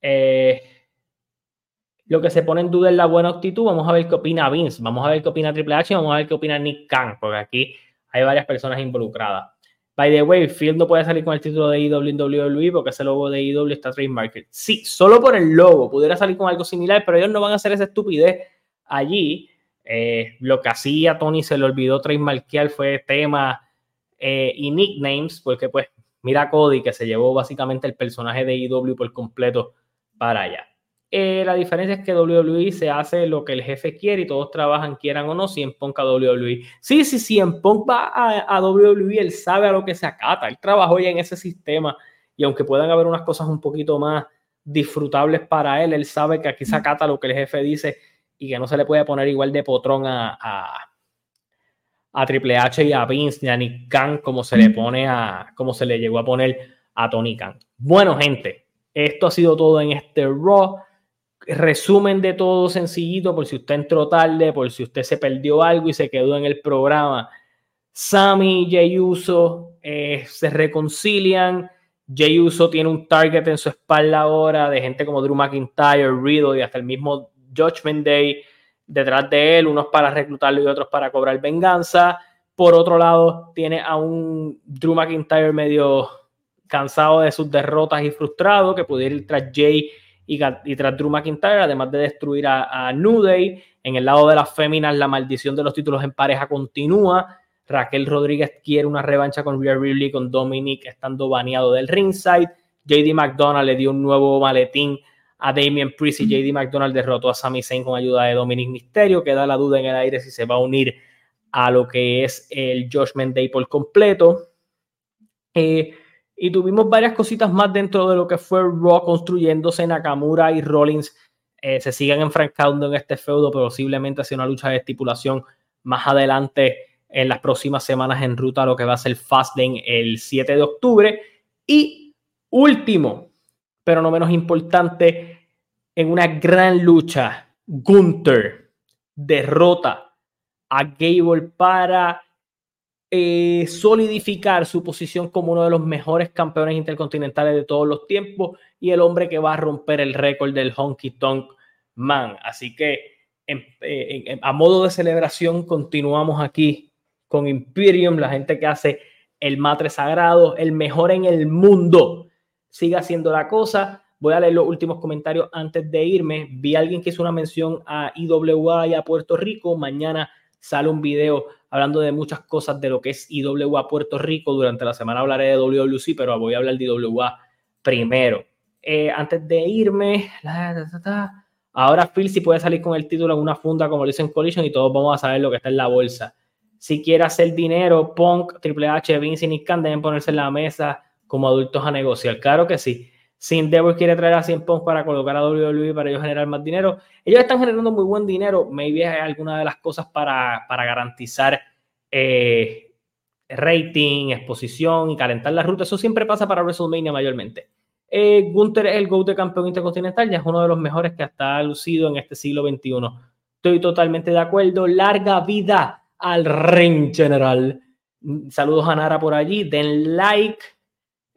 Eh, lo que se pone en duda es la buena actitud. Vamos a ver qué opina Vince, vamos a ver qué opina Triple H, vamos a ver qué opina Nick Khan, porque aquí hay varias personas involucradas. By the way, Field no puede salir con el título de IW WWE porque ese logo de IW está trademarked. Sí, solo por el logo pudiera salir con algo similar, pero ellos no van a hacer esa estupidez allí eh, lo que hacía Tony se le olvidó trademarkear fue tema eh, y nicknames, porque pues Mira Cody, que se llevó básicamente el personaje de IW por completo para allá. Eh, la diferencia es que WWE se hace lo que el jefe quiere y todos trabajan, quieran o no, si Punk a WWE. Sí, sí, sí, en Punk va a, a, WWE, él sabe a lo que se acata, él trabajó ya en ese sistema y aunque puedan haber unas cosas un poquito más disfrutables para él, él sabe que aquí se acata lo que el jefe dice y que no se le puede poner igual de potrón a, a, a Triple H y a Vince ni a Nick Khan como se le pone a, como se le llegó a poner a Tony Khan. Bueno, gente, esto ha sido todo en este Raw resumen de todo sencillito, por si usted entró tarde, por si usted se perdió algo y se quedó en el programa. Sammy y Jey Uso eh, se reconcilian. Jey Uso tiene un target en su espalda ahora de gente como Drew McIntyre, Riddle y hasta el mismo Judgment Day detrás de él, unos para reclutarlo y otros para cobrar venganza. Por otro lado, tiene a un Drew McIntyre medio cansado de sus derrotas y frustrado que pudiera ir tras Jay y, tras Drew McIntyre, además de destruir a, a New Day. En el lado de las féminas, la maldición de los títulos en pareja continúa. Raquel Rodríguez quiere una revancha con Rhea Ripley, con Dominic estando baneado del ringside. JD McDonald le dio un nuevo maletín a Damian Priest y JD McDonald derrotó a Sami Zayn con ayuda de Dominic Mysterio. Queda la duda en el aire si se va a unir a lo que es el Judgment Day por completo. Eh, y tuvimos varias cositas más dentro de lo que fue Raw construyéndose. Nakamura y Rollins eh, se siguen enfrancando en este feudo, posiblemente hacia una lucha de estipulación más adelante en las próximas semanas en ruta a lo que va a ser Fastlane el 7 de octubre. Y último, pero no menos importante, en una gran lucha, Gunther derrota a Gable para eh, solidificar su posición como uno de los mejores campeones intercontinentales de todos los tiempos y el hombre que va a romper el récord del Honky Tonk Man. Así que eh, a modo de celebración continuamos aquí con Imperium, la gente que hace el matre sagrado, el mejor en el mundo. Siga haciendo la cosa. Voy a leer los últimos comentarios antes de irme. Vi a alguien que hizo una mención a IWA y a Puerto Rico. Mañana sale un video hablando de muchas cosas de lo que es IWA Puerto Rico. Durante la semana hablaré de WWC, pero voy a hablar de IWA primero. Eh, antes de irme, ahora Phil si puede salir con el título en una funda como lo hizo en Collision y todos vamos a saber lo que está en la bolsa. Si quiere hacer dinero, Punk, Triple H, Vince y Nick Khan deben ponerse en la mesa como adultos a negociar. Claro que sí. Si Endeavor quiere traer a 100 Punk para colocar a WWE para ellos generar más dinero, ellos están generando muy buen dinero. Maybe es alguna de las cosas para, para garantizar eh, rating, exposición y calentar la ruta. Eso siempre pasa para WrestleMania mayormente. Eh, Gunther es el GOAT de campeón intercontinental, ya es uno de los mejores que hasta ha lucido en este siglo XXI. Estoy totalmente de acuerdo. Larga vida al ring general. Saludos a Nara por allí. Den like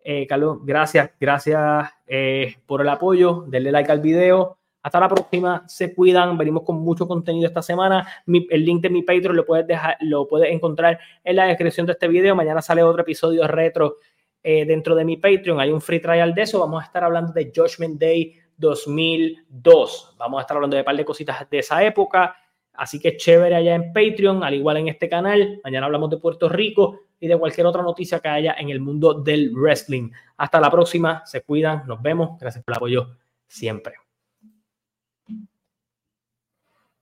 eh, Carlos, gracias, gracias eh, por el apoyo. Denle like al video. Hasta la próxima. Se cuidan. Venimos con mucho contenido esta semana. el link de mi Patreon lo puedes dejar, lo puedes encontrar en la descripción de este video. Mañana sale otro episodio retro eh, dentro de mi Patreon. Hay un free trial de eso. Vamos a estar hablando de Judgment Day 2002. Vamos a estar hablando de un par de cositas de esa época. Así que chévere allá en Patreon, al igual en este canal. Mañana hablamos de Puerto Rico y de cualquier otra noticia que haya en el mundo del wrestling. Hasta la próxima, se cuidan, nos vemos, gracias por el apoyo siempre.